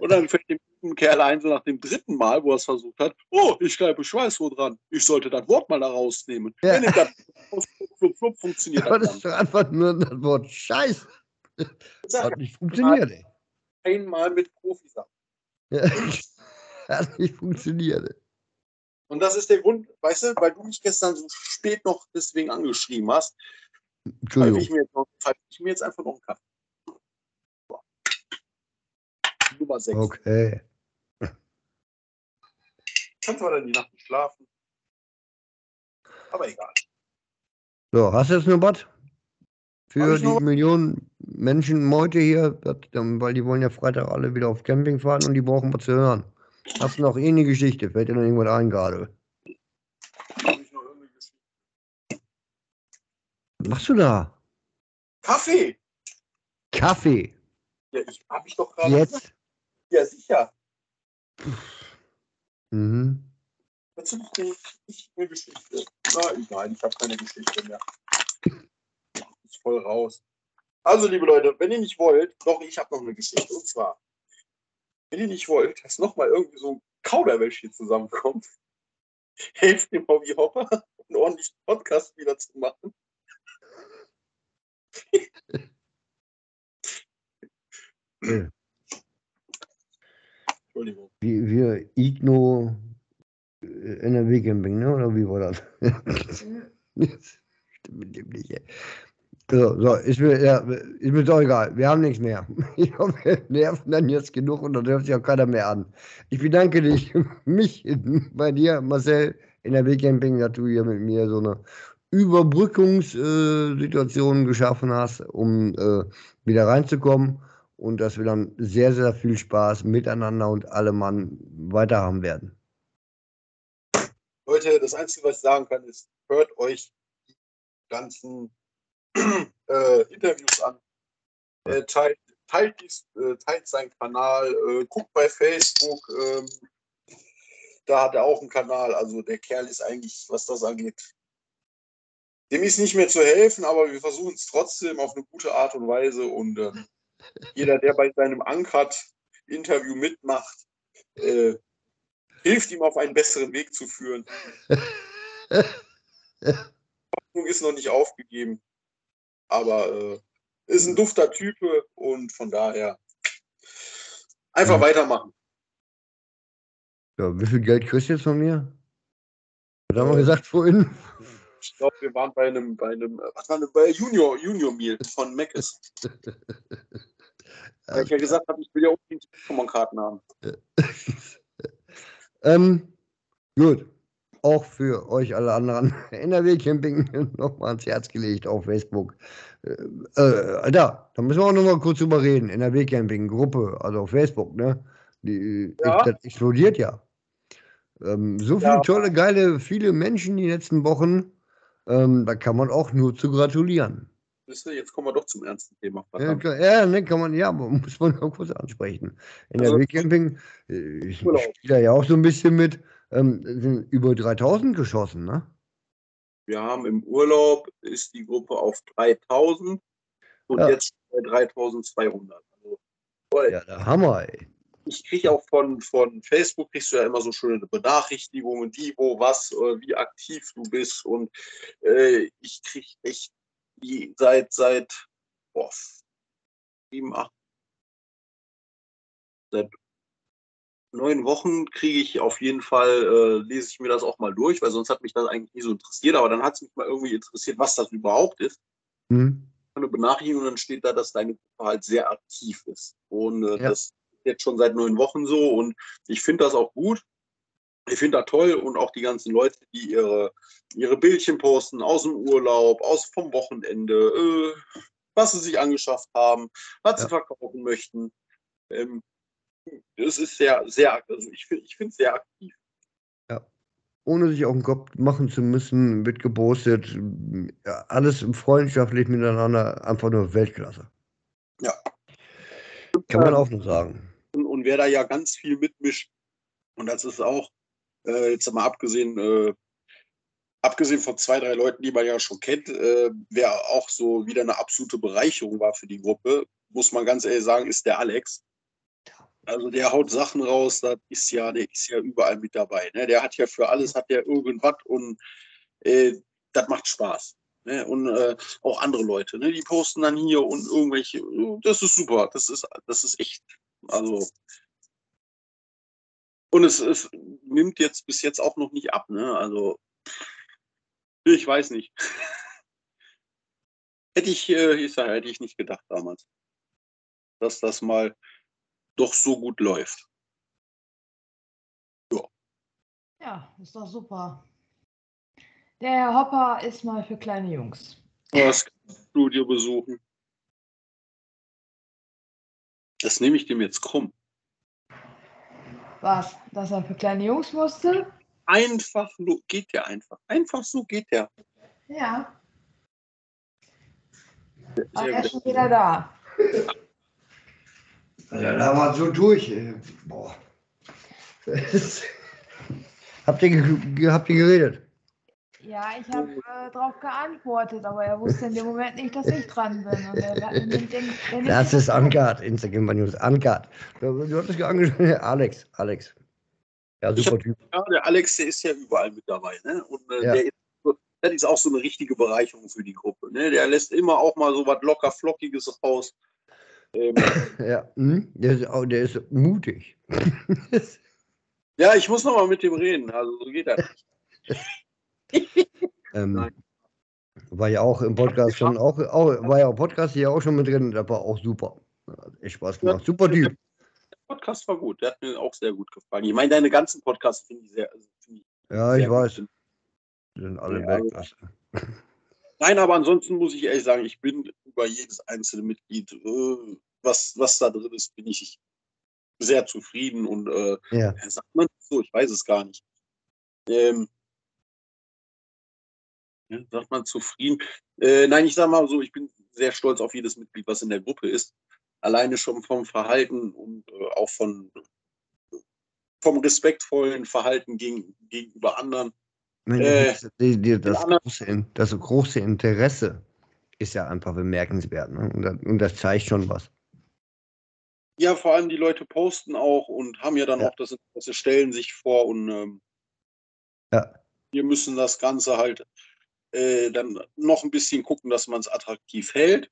Und dann fällt dem guten Kerl ein, so nach dem dritten Mal, wo er es versucht hat, oh, ich schreibe Schweißrot dran. Ich sollte das Wort mal da rausnehmen. Ja. Er nimmt das raus, flup, flup, funktioniert das das ist doch einfach nur das Wort Scheiß. dann. Hat nicht funktioniert, ey. Einmal mit Profis ab. Ja. Hat nicht funktioniert, ey. Und das ist der Grund, weißt du, weil du mich gestern so spät noch deswegen angeschrieben hast, pfeife ich, ich mir jetzt einfach noch einen Kaffee. Nummer 6. Okay. Kannst du dann die Nacht nicht schlafen. Aber egal. So, hast du jetzt noch was? Hab Für die? Millionen Menschen heute hier, weil die wollen ja Freitag alle wieder auf Camping fahren und die brauchen was zu hören. Hast du noch eh eine Geschichte? Fällt dir noch irgendwas ein gerade? Was machst du da? Kaffee! Kaffee. Ja, ich hab ich doch gerade gesagt. Jetzt. Ja, sicher. Mhm. Dazu eine, ich, eine Geschichte. Nein, nein, ich habe keine Geschichte mehr. Ist voll raus. Also, liebe Leute, wenn ihr nicht wollt, doch, ich habe noch eine Geschichte. Und zwar, wenn ihr nicht wollt, dass nochmal irgendwie so ein Kauderwelsch hier zusammenkommt, helft dem Hobby Hopper, einen ordentlichen Podcast wieder zu machen. Äh, Entschuldigung. Wie wir Igno äh, NRW Camping, ne? Oder wie war das? Stimmt mit dem nicht. So, so, ist mir, ja, ist mir doch egal. Wir haben nichts mehr. Ich hoffe, wir nerven dann jetzt genug und dann dürft sich auch keiner mehr an. Ich bedanke dich, mich bei dir, Marcel, NRW Camping, dass du hier mit mir so eine Überbrückungssituation geschaffen hast, um äh, wieder reinzukommen und dass wir dann sehr, sehr viel Spaß miteinander und alle Mann weiter haben werden. Leute, das Einzige, was ich sagen kann, ist, hört euch die ganzen äh, Interviews an. Äh, teilt, teilt, dies, äh, teilt seinen Kanal, äh, guckt bei Facebook. Ähm, da hat er auch einen Kanal. Also der Kerl ist eigentlich, was das angeht, dem ist nicht mehr zu helfen, aber wir versuchen es trotzdem auf eine gute Art und Weise. Und ähm, jeder, der bei seinem Uncut-Interview mitmacht, äh, hilft ihm auf einen besseren Weg zu führen. Hoffnung ist noch nicht aufgegeben. Aber äh, ist ein dufter Type und von daher einfach Mhm. weitermachen. Ja, wie viel Geld kriegst du jetzt von mir? Was haben wir gesagt vorhin? Ich glaube, wir waren bei einem, bei einem, äh, was war denn, bei Junior, Junior Meal von Mc's. Weil ich ja gesagt habe, ich will ja unbedingt Pokémon-Karten haben. ähm, gut. Auch für euch alle anderen NRW Camping nochmal ans Herz gelegt auf Facebook. Äh, äh, da, da müssen wir auch nochmal kurz drüber reden. NRW Camping Gruppe, also auf Facebook, ne? Die, Ja. Das explodiert ja. Ähm, so viele Ja. tolle, geile, viele Menschen die letzten Wochen. Ähm, da kann man auch nur zu gratulieren. Jetzt kommen wir doch zum ernsten Thema. Ja, klar, ja, ne, kann man, ja, muss man auch kurz ansprechen. Also- NRW Camping, äh, ich spiele da ja auch so ein bisschen mit, ähm, sind über 3000 geschossen, ne? Wir haben im Urlaub ist die Gruppe auf 3000 und Ja. jetzt bei 3200. Also. Ja, der Hammer, ey. Ich kriege auch von, von Facebook, kriegst du ja immer so schöne Benachrichtigungen, wie, wo, was, äh, wie aktiv du bist. Und äh, ich kriege echt die, seit, seit boah, sieben, acht, seit neun Wochen kriege ich auf jeden Fall, äh, lese ich mir das auch mal durch, weil sonst hat mich das eigentlich nie so interessiert. Aber dann hat es mich mal irgendwie interessiert, was das überhaupt ist Hm? eine Benachrichtigung und dann steht da, dass deine Gruppe halt sehr aktiv ist. Und äh, Ja. das ist jetzt schon seit neun Wochen so und ich finde das auch gut. Ich finde das toll und auch die ganzen Leute, die ihre, ihre Bildchen posten aus dem Urlaub, aus vom Wochenende, äh, was sie sich angeschafft haben, was sie Ja. verkaufen möchten. Ähm, es ist sehr, sehr, also ich finde ich finde es sehr aktiv. Ohne sich auf den Kopf machen zu müssen, wird gepostet. Ja, alles freundschaftlich miteinander, einfach nur Weltklasse. Ja. Kann man Ähm, auch nur sagen. Und, wer da ja ganz viel mitmischt. Und das ist auch, äh, jetzt mal abgesehen, äh, abgesehen von zwei, drei Leuten, die man ja schon kennt, äh, wer auch so wieder eine absolute Bereicherung war für die Gruppe, muss man ganz ehrlich sagen, ist der Alex. Also der haut Sachen raus, das ist ja, der ist ja überall mit dabei. Ne? Der hat ja für alles, hat der irgendwas und äh, das macht Spaß. Ne? Und äh, auch andere Leute, ne? die posten dann hier und irgendwelche, das ist super, das ist, das ist echt, also und es, es nimmt jetzt bis jetzt auch noch nicht ab, ne? Also ich weiß nicht. hätte ich, äh, ich sag, hätte ich nicht gedacht damals, dass das mal doch so gut läuft. Ja, ist doch super. Der Herr Hopper ist mal für kleine Jungs. Das Studio besuchen. Das nehme ich dem jetzt krumm. Was? Dass er für kleine Jungs musste? Einfach nur, geht der einfach. Einfach so geht der. Ja. Sehr er ist schon wieder da. Ja, da war so durch. Boah. habt, ihr, habt ihr geredet? Ja, ich habe äh, darauf geantwortet, aber er wusste in dem Moment nicht, dass ich dran bin. Und er nimmt den, nimmt Das den- ist Uncut, Instagram bei News. Uncut. Du, du hattest angesprochen, Alex. Alex. Ja, super Typ. Ja, der Alex, der ist ja überall mit dabei. Ne? Und äh, Ja. der ist, so- das ist auch so eine richtige Bereicherung für die Gruppe. Ne? Der lässt immer auch mal so was locker Flockiges raus. Ähm, Ja, hm? der, ist, auch- der ist mutig. ja, ich muss noch mal mit dem reden. Also so geht das. ähm, Nein. war ja auch im Podcast schon, auch, auch, war ja im Podcast hier auch schon mit drin. Das war auch super. Hat echt Spaß gemacht. Super Typ. Der Podcast war gut. Der hat mir auch sehr gut gefallen. Ich meine, deine ganzen Podcasts finde ich sehr. Also, find ich Ja, ich sehr weiß. gut. Die sind alle Ja, Weltklasse. Nein, aber ansonsten muss ich ehrlich sagen, ich bin über jedes einzelne Mitglied, äh, was, was da drin ist, bin ich sehr zufrieden und äh, Ja. Sagt man so? Ich weiß es gar nicht. Ähm, sagt man zufrieden? Äh, nein, ich sage mal so, ich bin sehr stolz auf jedes Mitglied, was in der Gruppe ist. Alleine schon vom Verhalten und äh, auch von, vom respektvollen Verhalten gegen, gegenüber anderen. Nein, Äh, das, die, die, das, große, das große Interesse ist ja einfach bemerkenswert. Ne? Und, das, und das zeigt schon was. Ja, vor allem die Leute posten auch und haben ja dann Ja. auch das Interesse, stellen sich vor und ähm, Ja. wir müssen das Ganze halt äh, dann noch ein bisschen gucken, dass man es attraktiv hält.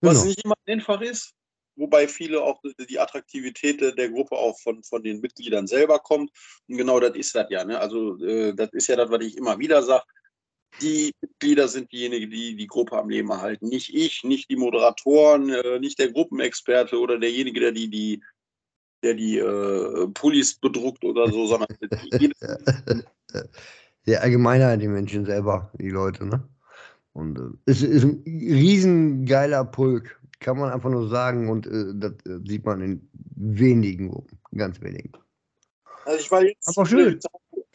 Was Genau. nicht immer einfach ist, wobei viele auch die Attraktivität der- Gruppe auch von, von den Mitgliedern selber kommt. Und genau das ist das ja. Ne? Also äh, das ist ja das, was ich immer wieder sage. die Mitglieder sind diejenigen, die die Gruppe am Leben erhalten. Nicht ich, nicht die Moderatoren, äh, nicht der Gruppenexperte oder derjenige, der die, die, der die äh, Pullis bedruckt oder so, sondern der Allgemeinheit, die Menschen selber, die Leute, ne? Und äh, es ist ein riesengeiler Pulk, kann man einfach nur sagen. Und äh, das äh, sieht man in wenigen Gruppen, ganz wenigen. Also ich war jetzt. Aber schön.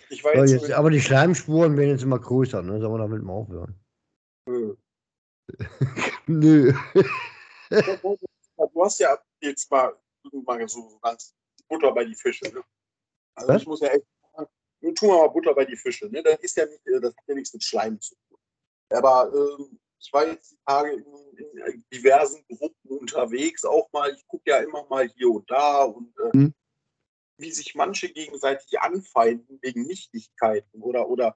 Ich war Aber, jetzt, jetzt, aber die Schleimspuren werden jetzt immer größer, ne? Sollen wir damit mal aufhören? Nö. Nö. du hast ja jetzt mal, mal so ganz Butter bei die Fische. Ne? Also Was? ich muss ja echt nun tun wir mal Butter bei die Fische. Ne? Das ist ja nicht, äh, das hat ja nichts mit Schleim zu tun. Aber ähm, ich war jetzt die Tage in, in diversen Gruppen unterwegs, auch mal, ich gucke ja immer mal hier und da und äh, Mhm. wie sich manche gegenseitig anfeinden wegen Nichtigkeiten oder, oder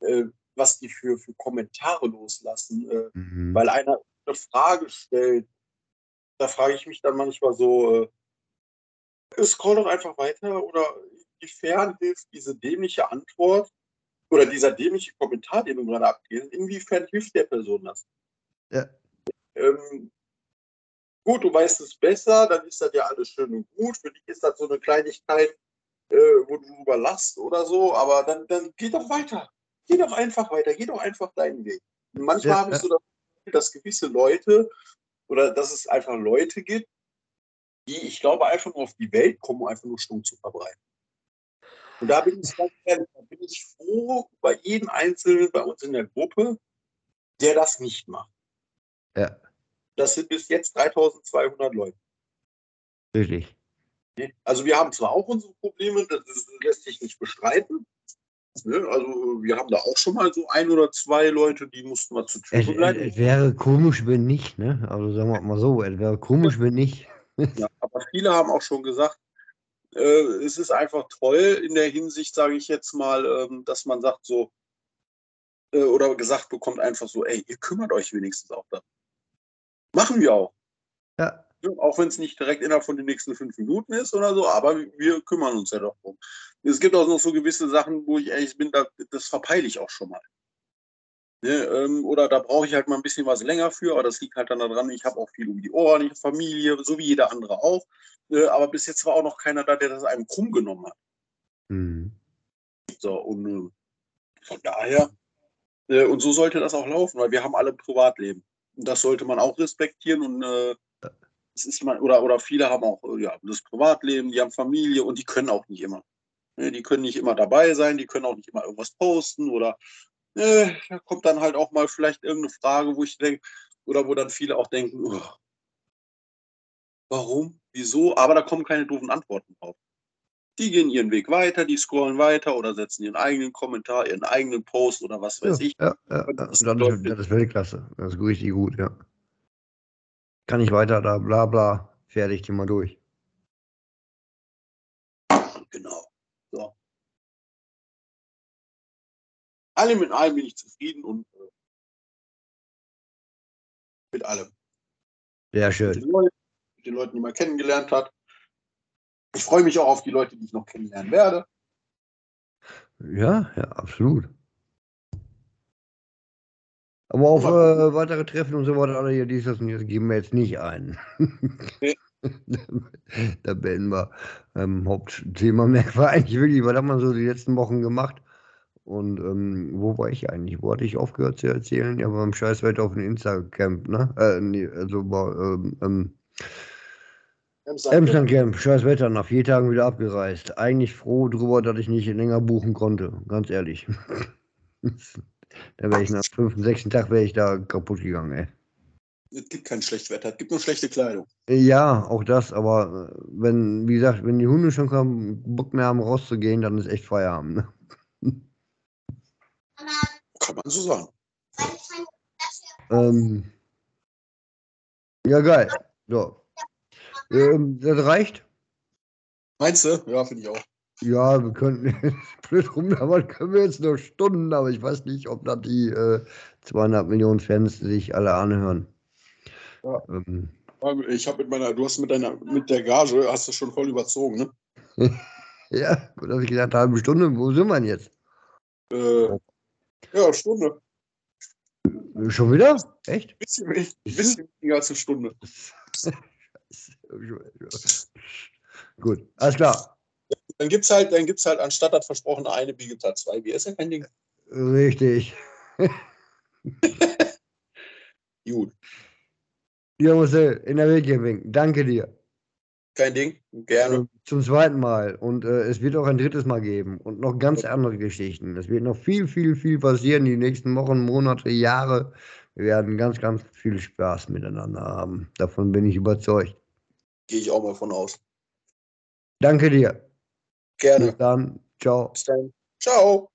äh, was die für, für Kommentare loslassen. Äh, Mhm. weil einer eine Frage stellt, da frage ich mich dann manchmal so, äh, scroll doch einfach weiter oder inwiefern hilft diese dämliche Antwort oder dieser dämliche Kommentar, den du gerade abgehst, inwiefern hilft der Person das? Ja. Ähm, gut, du weißt es besser, dann ist das ja alles schön und gut. Für dich ist das so eine Kleinigkeit, äh, wo du drüber lachst oder so, aber dann, dann geh doch weiter. Geh doch einfach weiter, geh doch einfach deinen Weg. Und manchmal Ja, habe ich so das Gefühl, dass gewisse Leute oder dass es einfach Leute gibt, die, ich glaube, einfach nur auf die Welt kommen, um einfach nur Stunk zu verbreiten. Und da bin ich ganz ehrlich, da bin ich froh bei jedem Einzelnen bei uns in der Gruppe, der das nicht macht. Ja, Das sind bis jetzt 3200 Leute. richtig. Also wir haben zwar auch unsere Probleme, das, lässt sich nicht bestreiten. Ne? Also wir haben da auch schon mal so ein oder zwei Leute, die mussten mal zu Tür Es, es, es wäre komisch, wenn nicht, ne? Also sagen wir mal so, es wäre komisch, wenn nicht. Ja, aber viele haben auch schon gesagt, es ist einfach toll in der Hinsicht, sage ich jetzt mal, ähm, dass man sagt so, äh, oder gesagt bekommt einfach so, ey, ihr kümmert euch wenigstens auch darum. Machen wir auch. Ja, Auch wenn es nicht direkt innerhalb von den nächsten fünf Minuten ist oder so, aber wir kümmern uns ja doch drum. Es gibt auch noch so gewisse Sachen, wo ich ehrlich bin, da, das verpeile ich auch schon mal. Ne, ähm, oder da brauche ich halt mal ein bisschen was länger für, aber das liegt halt dann daran, ich habe auch viel um die Ohren, ich habe Familie, so wie jeder andere auch. Äh, aber bis jetzt war auch noch keiner da, der das einem krumm genommen hat. mhm. So, und äh, von daher, äh, und so sollte das auch laufen, weil wir haben alle ein Privatleben. Und das sollte man auch respektieren und äh, das ist man, oder, oder viele haben auch äh, ja, das Privatleben, die haben Familie und die können auch nicht immer. Ne, Die können nicht immer dabei sein, die können auch nicht immer irgendwas posten oder äh, da kommt dann halt auch mal vielleicht irgendeine Frage, wo ich denke, oder wo dann viele auch denken, oh, warum, wieso, aber da kommen keine doofen Antworten drauf. Die gehen ihren Weg weiter, die scrollen weiter oder setzen ihren eigenen Kommentar, ihren eigenen Post oder was weiß ja, ich. ja, ja, Das, ist, das ist Weltklasse. Das ist richtig gut, ja. Kann ich weiter da, bla bla, fertig, geh mal durch. Genau. So. Allem in allem bin ich zufrieden und äh, mit allem. Sehr Mit schön. den, Leuten, mit den Leuten, die man kennengelernt hat. Ich freue mich auch auf die Leute, die ich noch kennenlernen werde. Ja, ja, absolut. Aber auf äh, weitere Treffen und so weiter, alle hier, dies, das und das geben wir jetzt nicht ein. Nee. da beenden wir. Ähm, Hauptthema merken wir eigentlich wirklich, was haben wir so die letzten Wochen gemacht? Und ähm, wo war ich eigentlich? Wo hatte ich aufgehört zu erzählen? Ja, beim Scheißwetter auf dem Instacamp, ne? Äh, nee, also bei, ähm, ähm, Emslandcamp, scheiß Wetter, nach vier Tagen wieder abgereist. Eigentlich froh drüber, dass ich nicht länger buchen konnte, ganz ehrlich. da wäre ich nach fünften, sechsten Tag wäre ich da kaputt gegangen, ey. Es gibt kein schlechtes Wetter, es gibt nur schlechte Kleidung. Ja, auch das, aber äh, wenn, wie gesagt, wenn die Hunde schon keinen Bock mehr haben, rauszugehen, dann ist echt Feierabend. Ne? Kann man so sagen. Ähm, ja, geil. So. Ähm, das reicht? Meinst du? Ja, finde ich auch. Ja, wir könnten blöd rumlabern, können wir jetzt noch Stunden, aber ich weiß nicht, ob da die äh, 200 Millionen Fans sich alle anhören. Ja. Ähm, Ich habe mit meiner, du hast mit deiner, mit der Gage, hast du schon voll überzogen, ne? ja, gut, habe ich gedacht, eine halbe Stunde, wo sind wir denn jetzt? Äh, ja, Stunde. Schon wieder? Echt? Ein bisschen, ein bisschen weniger als eine Stunde. Gut, alles klar. Dann gibt's halt, dann gibt's halt anstatt das versprochene eine halt zwei Bier. Ist ja kein Ding. Richtig. Gut, Ja, Marcel, in der Camping. Danke dir. Kein Ding. Gerne. Äh, Zum zweiten Mal. Und äh, es wird auch ein drittes Mal geben. Und noch ganz andere Geschichten. Es wird noch viel, viel, viel passieren die nächsten Wochen, Monate, Jahre. Wir werden ganz, ganz viel Spaß miteinander haben. Davon bin ich überzeugt. Gehe ich auch mal von aus. Danke dir. Gerne. Bis dann. Ciao. Bis dann. Ciao.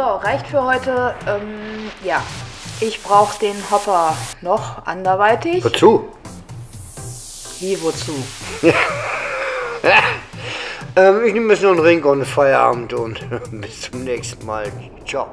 So, reicht für heute. Ähm, ja, ich brauche den Hopper noch anderweitig. Wozu? Wie, wozu? Ähm, ich nehme jetzt noch einen Ring und Feierabend und bis zum nächsten Mal. Ciao.